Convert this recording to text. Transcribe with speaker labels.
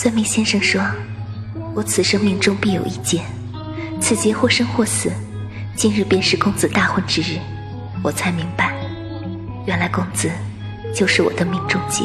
Speaker 1: 算命先生说我此生命中必有一劫此劫或生或死今日便是公子大婚之日。我才明白原来公子就是我的命中劫。